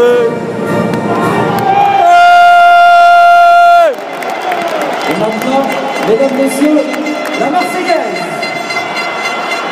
Et maintenant, mesdames, messieurs, la Marseillaise.